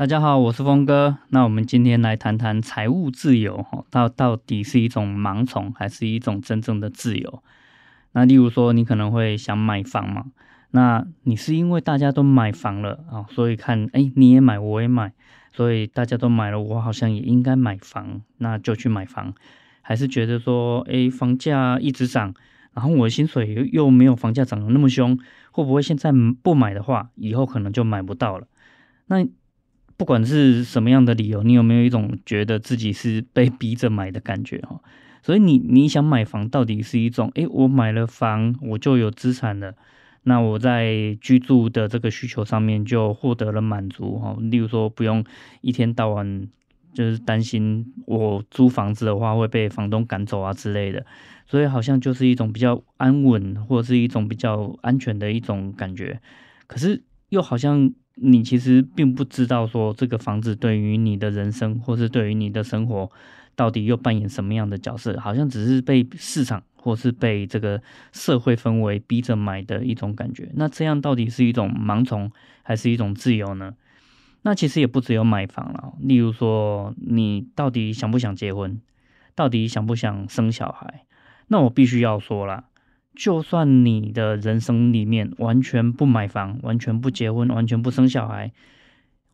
大家好，我是峰哥。那我们今天来谈谈财务自由，哈，到到底是一种盲从，还是一种真正的自由？那例如说，你可能会想买房嘛？那你是因为大家都买房了啊，所以看，哎，你也买，我也买，所以大家都买了，我好像也应该买房，那就去买房。还是觉得说，哎，房价一直涨，然后我的薪水又又没有房价涨得那么凶，会不会现在不买的话，以后可能就买不到了？那不管是什么样的理由，你有没有一种觉得自己是被逼着买的感觉哈？所以你你想买房，到底是一种，诶，我买了房，我就有资产了，那我在居住的这个需求上面就获得了满足哈。例如说，不用一天到晚就是担心我租房子的话会被房东赶走啊之类的，所以好像就是一种比较安稳或者是一种比较安全的一种感觉。可是又好像。你其实并不知道说这个房子对于你的人生，或是对于你的生活，到底又扮演什么样的角色？好像只是被市场或是被这个社会氛围逼着买的一种感觉。那这样到底是一种盲从，还是一种自由呢？那其实也不只有买房了。例如说，你到底想不想结婚？到底想不想生小孩？那我必须要说了。就算你的人生里面完全不买房，完全不结婚，完全不生小孩，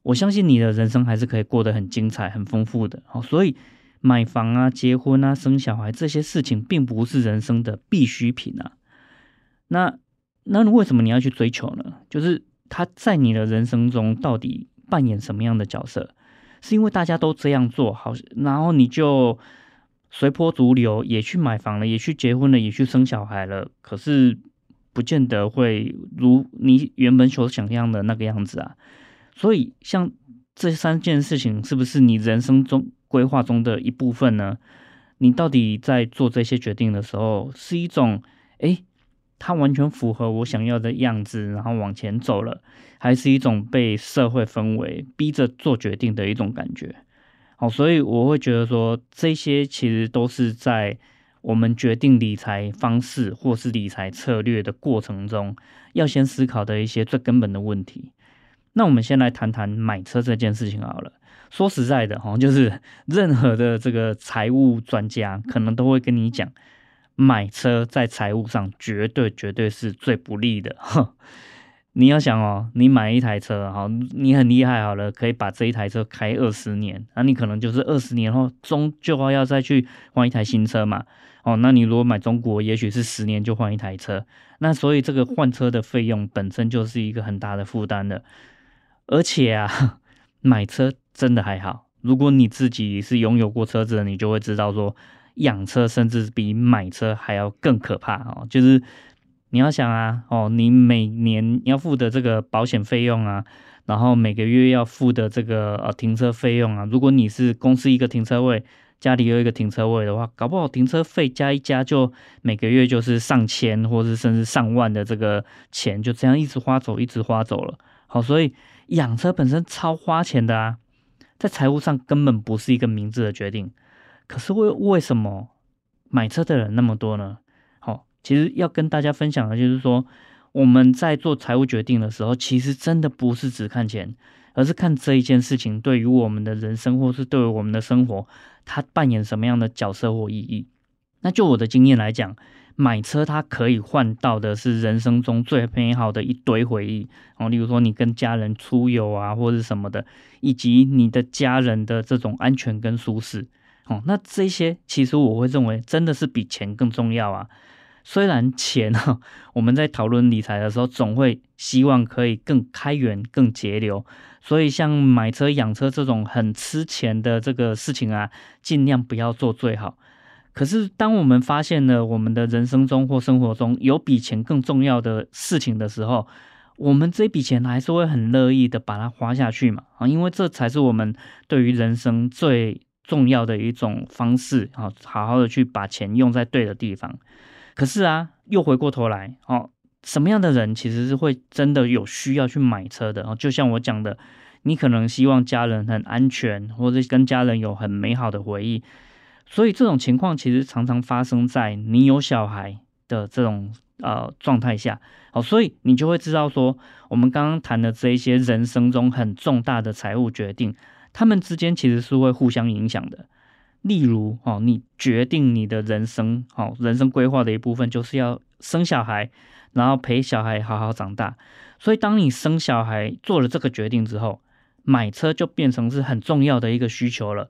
我相信你的人生还是可以过得很精彩、很丰富的。好，所以买房啊、结婚啊、生小孩这些事情，并不是人生的必需品啊。那那为什么你要去追求呢？就是他在你的人生中到底扮演什么样的角色？是因为大家都这样做好，然后你就。随波逐流，也去买房了，也去结婚了，也去生小孩了。可是，不见得会如你原本所想象的那个样子啊。所以，像这三件事情，是不是你人生中规划中的一部分呢？你到底在做这些决定的时候，是一种，诶，它完全符合我想要的样子，然后往前走了，还是一种被社会氛围逼着做决定的一种感觉？好，所以我会觉得说，这些其实都是在我们决定理财方式或是理财策略的过程中，要先思考的一些最根本的问题。那我们先来谈谈买车这件事情好了。说实在的，哈，就是 任何的这个财务专家可能都会跟你讲，买车在财务上绝对绝对是最不利的。你要想哦，你买一台车，好，你很厉害好了，可以把这一台车开二十年，那你可能就是二十年后终究要再去换一台新车嘛，哦，那你如果买中国，也许是十年就换一台车，那所以这个换车的费用本身就是一个很大的负担的，而且啊，买车真的还好，如果你自己是拥有过车子的，你就会知道说，养车甚至比买车还要更可怕哦，就是。你要想啊，哦，你每年要付的这个保险费用啊，然后每个月要付的这个呃停车费用啊，如果你是公司一个停车位，家里有一个停车位的话，搞不好停车费加一加，就每个月就是上千，或是甚至上万的这个钱，就这样一直花走，一直花走了。好，所以养车本身超花钱的啊，在财务上根本不是一个明智的决定。可是为为什么买车的人那么多呢？其实要跟大家分享的就是说，我们在做财务决定的时候，其实真的不是只看钱，而是看这一件事情对于我们的人生，或是对于我们的生活，它扮演什么样的角色或意义。那就我的经验来讲，买车它可以换到的是人生中最美好的一堆回忆哦，例如说你跟家人出游啊，或者什么的，以及你的家人的这种安全跟舒适哦。那这些其实我会认为真的是比钱更重要啊。虽然钱哈，我们在讨论理财的时候，总会希望可以更开源、更节流，所以像买车、养车这种很吃钱的这个事情啊，尽量不要做最好。可是，当我们发现了我们的人生中或生活中有比钱更重要的事情的时候，我们这笔钱还是会很乐意的把它花下去嘛，啊，因为这才是我们对于人生最重要的一种方式啊，好好的去把钱用在对的地方。可是啊，又回过头来，哦，什么样的人其实是会真的有需要去买车的？哦，就像我讲的，你可能希望家人很安全，或者跟家人有很美好的回忆，所以这种情况其实常常发生在你有小孩的这种。呃，状态下，好，所以你就会知道说，我们刚刚谈的这一些人生中很重大的财务决定，他们之间其实是会互相影响的。例如，哦，你决定你的人生，哦，人生规划的一部分就是要生小孩，然后陪小孩好好长大。所以，当你生小孩做了这个决定之后，买车就变成是很重要的一个需求了，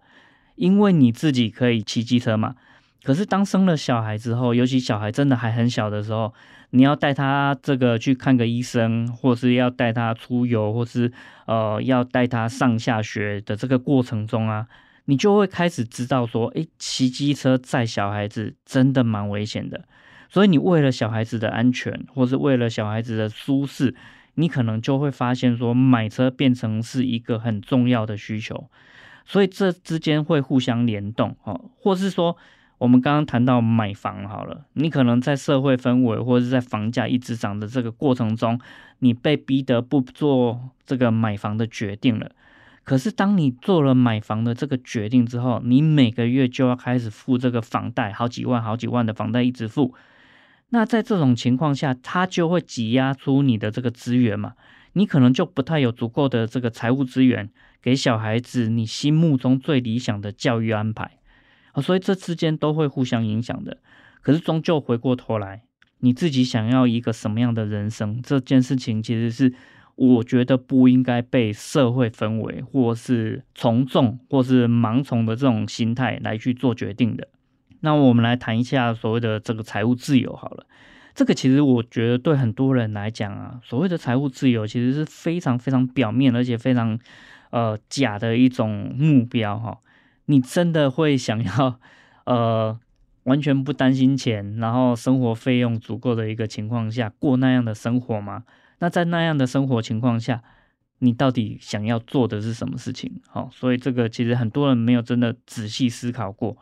因为你自己可以骑机车嘛。可是当生了小孩之后，尤其小孩真的还很小的时候，你要带他这个去看个医生，或是要带他出游，或是呃要带他上下学的这个过程中啊，你就会开始知道说，诶，骑机车载小孩子真的蛮危险的。所以你为了小孩子的安全，或是为了小孩子的舒适，你可能就会发现说，买车变成是一个很重要的需求。所以这之间会互相联动哦，或是说。我们刚刚谈到买房好了，你可能在社会氛围或是在房价一直涨的这个过程中，你被逼得不做这个买房的决定了。可是当你做了买房的这个决定之后，你每个月就要开始付这个房贷，好几万、好几万的房贷一直付。那在这种情况下，它就会挤压出你的这个资源嘛，你可能就不太有足够的这个财务资源给小孩子你心目中最理想的教育安排。所以这之间都会互相影响的，可是终究回过头来，你自己想要一个什么样的人生，这件事情其实是我觉得不应该被社会氛围，或是从众，或是盲从的这种心态来去做决定的。那我们来谈一下所谓的这个财务自由好了，这个其实我觉得对很多人来讲啊，所谓的财务自由其实是非常非常表面，而且非常呃假的一种目标哈。你真的会想要，呃，完全不担心钱，然后生活费用足够的一个情况下过那样的生活吗？那在那样的生活情况下，你到底想要做的是什么事情？好，所以这个其实很多人没有真的仔细思考过。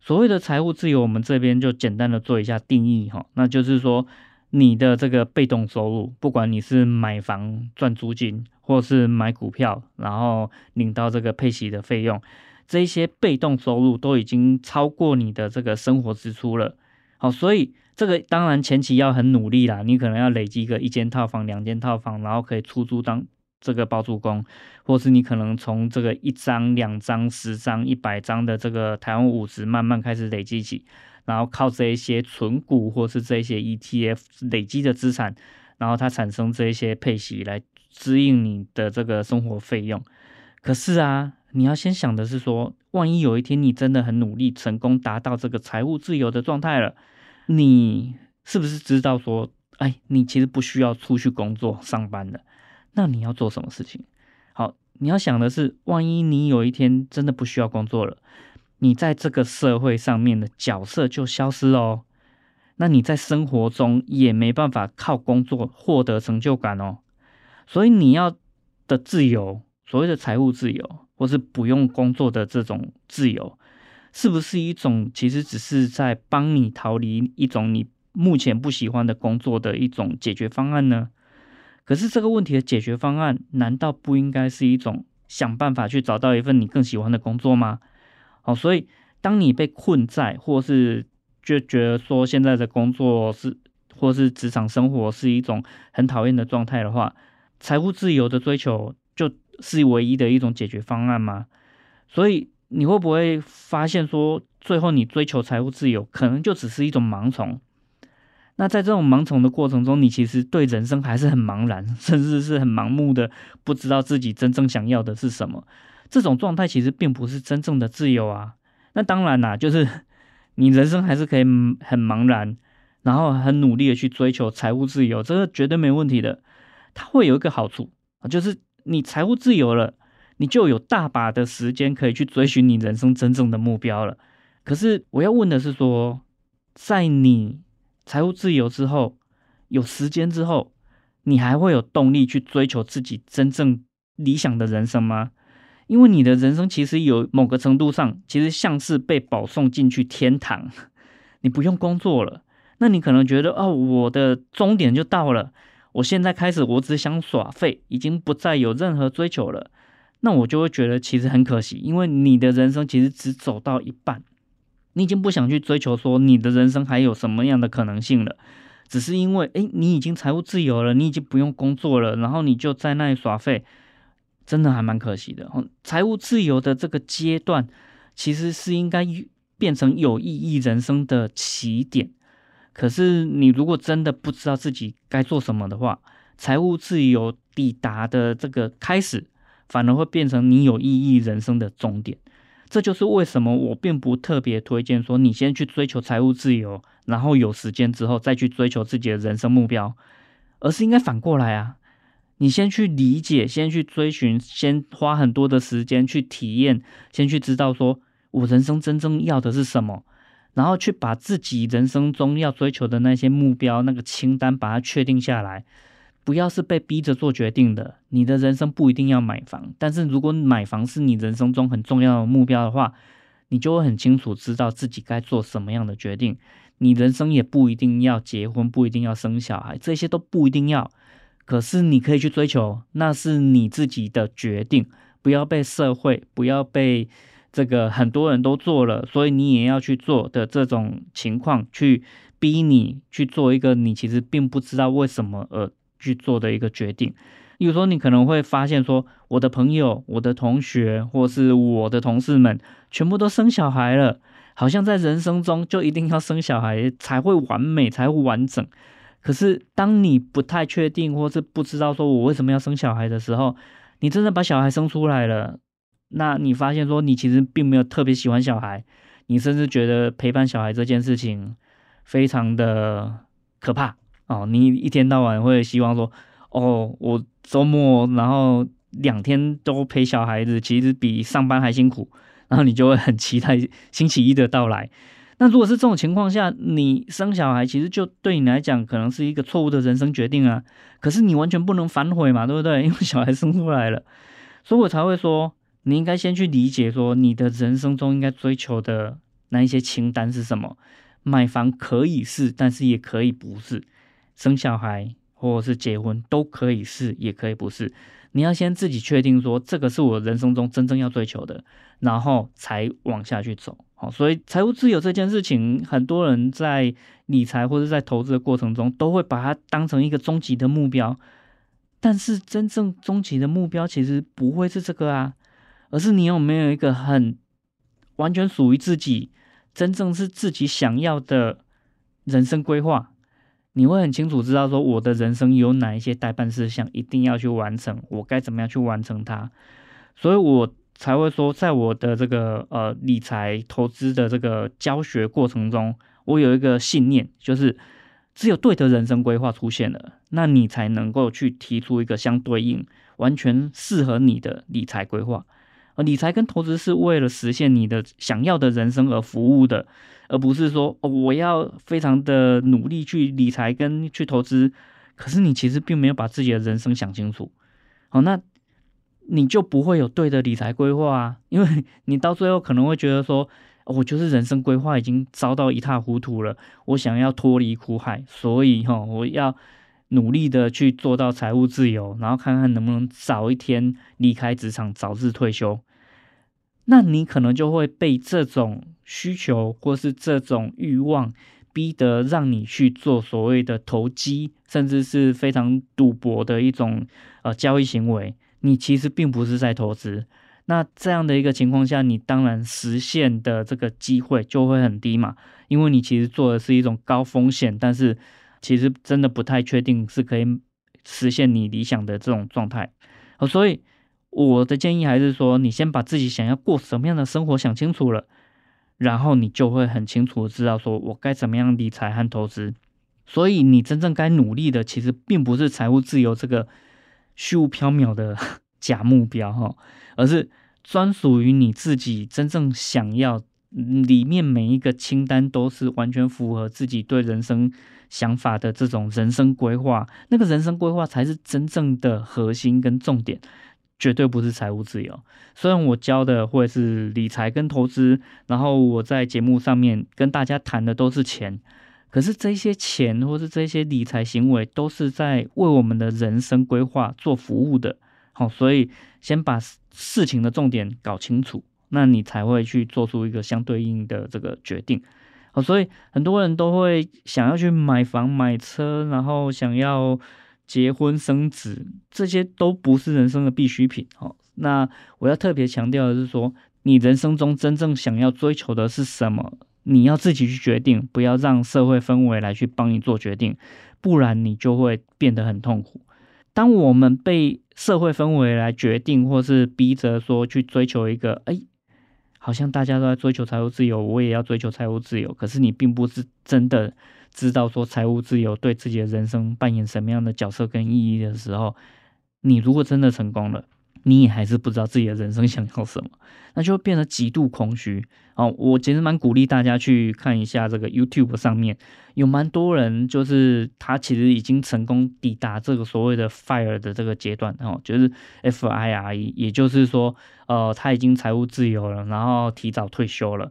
所谓的财务自由，我们这边就简单的做一下定义哈，那就是说你的这个被动收入，不管你是买房赚租金，或是买股票，然后领到这个配息的费用。这些被动收入都已经超过你的这个生活支出了，好，所以这个当然前期要很努力啦，你可能要累积个一间套房、两间套房，然后可以出租当这个包租公，或是你可能从这个一张、两张、十张、一百张的这个台湾五十慢慢开始累积起，然后靠这一些存股或是这些 ETF 累积的资产，然后它产生这一些配息来支应你的这个生活费用。可是啊。你要先想的是说，万一有一天你真的很努力，成功达到这个财务自由的状态了，你是不是知道说，哎，你其实不需要出去工作上班的？那你要做什么事情？好，你要想的是，万一你有一天真的不需要工作了，你在这个社会上面的角色就消失了哦。那你在生活中也没办法靠工作获得成就感哦。所以你要的自由，所谓的财务自由。或是不用工作的这种自由，是不是一种其实只是在帮你逃离一种你目前不喜欢的工作的一种解决方案呢？可是这个问题的解决方案，难道不应该是一种想办法去找到一份你更喜欢的工作吗？好，所以当你被困在，或是就觉得说现在的工作是，或是职场生活是一种很讨厌的状态的话，财务自由的追求是唯一的一种解决方案吗？所以你会不会发现说，最后你追求财务自由，可能就只是一种盲从？那在这种盲从的过程中，你其实对人生还是很茫然，甚至是很盲目的，不知道自己真正想要的是什么。这种状态其实并不是真正的自由啊。那当然啦，就是你人生还是可以很茫然，然后很努力的去追求财务自由，这个绝对没问题的。它会有一个好处啊，就是。你财务自由了，你就有大把的时间可以去追寻你人生真正的目标了。可是我要问的是说，在你财务自由之后，有时间之后，你还会有动力去追求自己真正理想的人生吗？因为你的人生其实有某个程度上，其实像是被保送进去天堂，你不用工作了。那你可能觉得，哦，我的终点就到了，我现在开始，我只想耍废，已经不再有任何追求了。那我就会觉得其实很可惜，因为你的人生其实只走到一半，你已经不想去追求说你的人生还有什么样的可能性了，只是因为，诶，你已经财务自由了，你已经不用工作了，然后你就在那里耍废。真的还蛮可惜的。财务自由的这个阶段，其实是应该变成有意义人生的起点。可是你如果真的不知道自己该做什么的话，财务自由抵达的这个开始，反而会变成你有意义人生的终点。这就是为什么我并不特别推荐说你先去追求财务自由，然后有时间之后再去追求自己的人生目标，而是应该反过来啊。你先去理解，先去追寻，先花很多的时间去体验，先去知道说我人生真正要的是什么，然后去把自己人生中要追求的那些目标那个清单把它确定下来，不要是被逼着做决定的。你的人生不一定要买房，但是如果买房是你人生中很重要的目标的话，你就会很清楚知道自己该做什么样的决定。你人生也不一定要结婚，不一定要生小孩，这些都不一定要。可是你可以去追求，那是你自己的决定，不要被社会，不要被这个很多人都做了，所以你也要去做的这种情况，去逼你去做一个你其实并不知道为什么而去做的一个决定。比如说，你可能会发现说，我的朋友、我的同学或是我的同事们，全部都生小孩了，好像在人生中就一定要生小孩才会完美，才会完整。可是，当你不太确定，或是不知道说我为什么要生小孩的时候，你真的把小孩生出来了，那你发现说你其实并没有特别喜欢小孩，你甚至觉得陪伴小孩这件事情非常的可怕哦。你一天到晚会希望说，哦，我周末然后两天都陪小孩子，其实比上班还辛苦，然后你就会很期待星期一的到来。那如果是这种情况下，你生小孩其实就对你来讲可能是一个错误的人生决定啊。可是你完全不能反悔嘛，对不对？因为小孩生出来了，所以我才会说，你应该先去理解说你的人生中应该追求的那一些清单是什么。买房可以是，但是也可以不是；生小孩或者是结婚都可以是，也可以不是。你要先自己确定说这个是我人生中真正要追求的，然后才往下去走。好，所以财务自由这件事情，很多人在理财或者在投资的过程中，都会把它当成一个终极的目标。但是，真正终极的目标其实不会是这个啊，而是你有没有一个很完全属于自己、真正是自己想要的人生规划。你会很清楚知道说，我的人生有哪一些待办事项一定要去完成，我该怎么样去完成它。所以，我。才会说，在我的这个呃理财投资的这个教学过程中，我有一个信念，就是只有对的人生规划出现了，那你才能够去提出一个相对应、完全适合你的理财规划。而理财跟投资是为了实现你的想要的人生而服务的，而不是说哦，我要非常的努力去理财跟去投资，可是你其实并没有把自己的人生想清楚。好，那。你就不会有对的理财规划啊，因为你到最后可能会觉得说，我就是人生规划已经糟到一塌糊涂了，我想要脱离苦海，所以哈，我要努力的去做到财务自由，然后看看能不能早一天离开职场，早日退休。那你可能就会被这种需求或是这种欲望逼得让你去做所谓的投机，甚至是非常赌博的一种呃交易行为。你其实并不是在投资，那这样的一个情况下，你当然实现的这个机会就会很低嘛，因为你其实做的是一种高风险，但是其实真的不太确定是可以实现你理想的这种状态。所以我的建议还是说，你先把自己想要过什么样的生活想清楚了，然后你就会很清楚的知道说我该怎么样理财和投资。所以你真正该努力的，其实并不是财务自由这个。虚无缥缈的 假目标哈，而是专属于你自己真正想要，里面每一个清单都是完全符合自己对人生想法的这种人生规划，那个人生规划才是真正的核心跟重点，绝对不是财务自由。虽然我教的会是理财跟投资，然后我在节目上面跟大家谈的都是钱，可是这些钱或是这些理财行为都是在为我们的人生规划做服务的。好，所以先把事情的重点搞清楚，那你才会去做出一个相对应的这个决定。好，所以很多人都会想要去买房买车，然后想要结婚生子，这些都不是人生的必需品。哦，那我要特别强调的是说，你人生中真正想要追求的是什么，你要自己去决定，不要让社会氛围来去帮你做决定，不然你就会变得很痛苦。当我们被社会氛围来决定，或是逼着说去追求一个，哎，好像大家都在追求财务自由，我也要追求财务自由。可是你并不是真的知道说财务自由对自己的人生扮演什么样的角色跟意义的时候，你如果真的成功了。你也还是不知道自己的人生想要什么，那就会变得极度空虚。哦，我其实蛮鼓励大家去看一下这个 YouTube 上面有蛮多人，就是他其实已经成功抵达这个所谓的 FIRE 的这个阶段，哦，就是 FIRE，也就是说，呃，他已经财务自由了，然后提早退休了。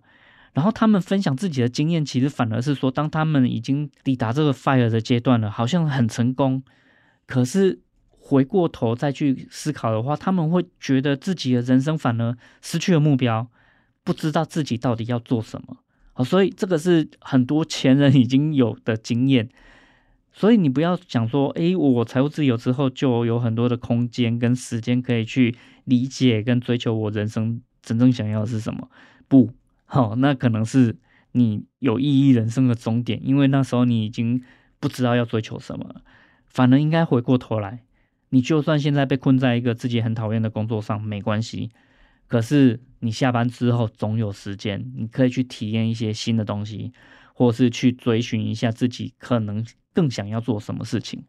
然后他们分享自己的经验，其实反而是说，当他们已经抵达这个 FIRE 的阶段了，好像很成功，可是。回过头再去思考的话，他们会觉得自己的人生反而失去了目标，不知道自己到底要做什么。好，所以这个是很多前人已经有的经验。所以你不要想说，诶，我财务自由之后就有很多的空间跟时间可以去理解跟追求我人生真正想要的是什么。不，好，那可能是你有意义人生的终点，因为那时候你已经不知道要追求什么，反而应该回过头来。你就算现在被困在一个自己很讨厌的工作上，没关系。可是你下班之后总有时间，你可以去体验一些新的东西，或是去追寻一下自己可能更想要做什么事情。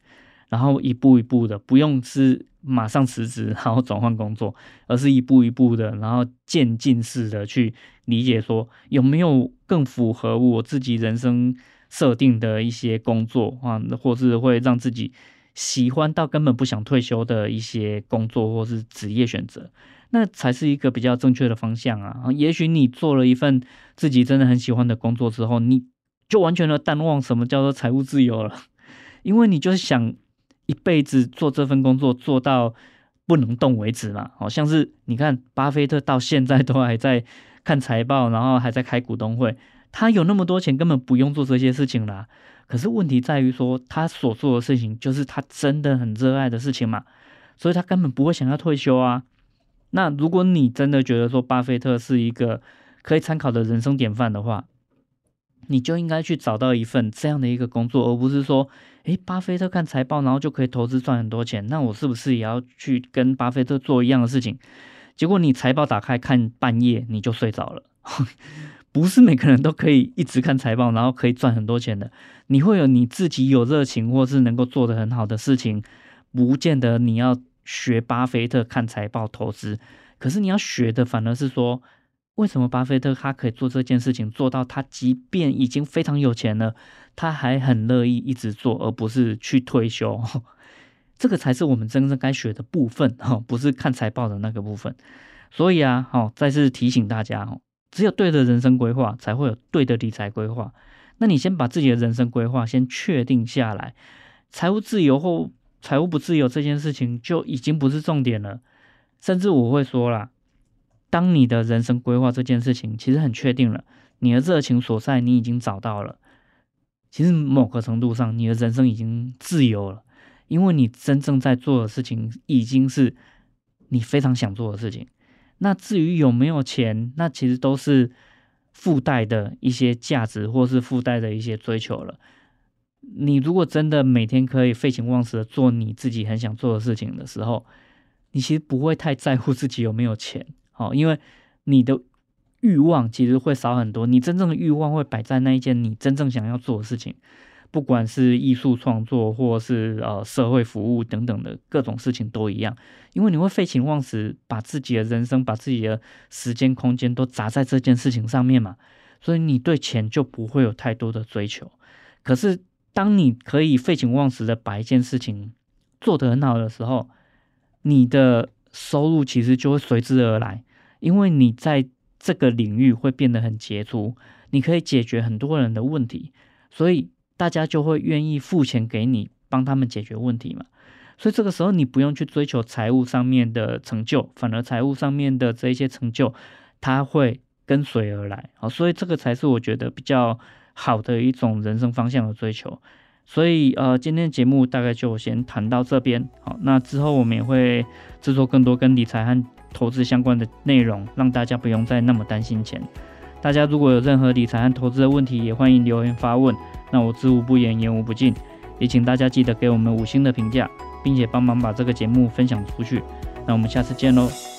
然后一步一步的，不用是马上辞职然后转换工作，而是一步一步的，然后渐进式的去理解说有没有更符合我自己人生设定的一些工作啊，或是会让自己。喜欢到根本不想退休的一些工作或是职业选择，那才是一个比较正确的方向啊！也许你做了一份自己真的很喜欢的工作之后，你就完全的淡忘什么叫做财务自由了，因为你就是想一辈子做这份工作做到不能动为止嘛。好像是你看巴菲特到现在都还在看财报，然后还在开股东会，他有那么多钱，根本不用做这些事情啦。可是问题在于说，他所做的事情就是他真的很热爱的事情嘛，所以他根本不会想要退休啊。那如果你真的觉得说巴菲特是一个可以参考的人生典范的话，你就应该去找到一份这样的一个工作，而不是说，诶，巴菲特看财报然后就可以投资赚很多钱，那我是不是也要去跟巴菲特做一样的事情？结果你财报打开看半夜你就睡着了。不是每个人都可以一直看财报，然后可以赚很多钱的。你会有你自己有热情或是能够做得很好的事情，不见得你要学巴菲特看财报投资。可是你要学的反而是说，为什么巴菲特他可以做这件事情，做到他即便已经非常有钱了，他还很乐意一直做，而不是去退休。这个才是我们真正该学的部分，哈，不是看财报的那个部分。所以啊，好，再次提醒大家，哦。只有对的人生规划，才会有对的理财规划。那你先把自己的人生规划先确定下来，财务自由或财务不自由这件事情就已经不是重点了。甚至我会说啦，当你的人生规划这件事情其实很确定了，你的热情所在你已经找到了，其实某个程度上你的人生已经自由了，因为你真正在做的事情已经是你非常想做的事情。那至于有没有钱，那其实都是附带的一些价值，或是附带的一些追求了。你如果真的每天可以废寝忘食的做你自己很想做的事情的时候，你其实不会太在乎自己有没有钱，好，因为你的欲望其实会少很多。你真正的欲望会摆在那一件你真正想要做的事情。不管是艺术创作，或是呃社会服务等等的各种事情都一样，因为你会废寝忘食，把自己的人生、把自己的时间、空间都砸在这件事情上面嘛，所以你对钱就不会有太多的追求。可是当你可以废寝忘食的把一件事情做得很好的时候，你的收入其实就会随之而来，因为你在这个领域会变得很杰出，你可以解决很多人的问题，所以大家就会愿意付钱给你，帮他们解决问题嘛。所以这个时候你不用去追求财务上面的成就，反而财务上面的这一些成就，它会跟随而来。好，所以这个才是我觉得比较好的一种人生方向的追求。所以呃，今天的节目大概就先谈到这边。好，那之后我们也会制作更多跟理财和投资相关的内容，让大家不用再那么担心钱。大家如果有任何理财和投资的问题，也欢迎留言发问。那我知无不言，言无不尽。也请大家记得给我们五星的评价。并且帮忙把这个节目分享出去，那我们下次见喽。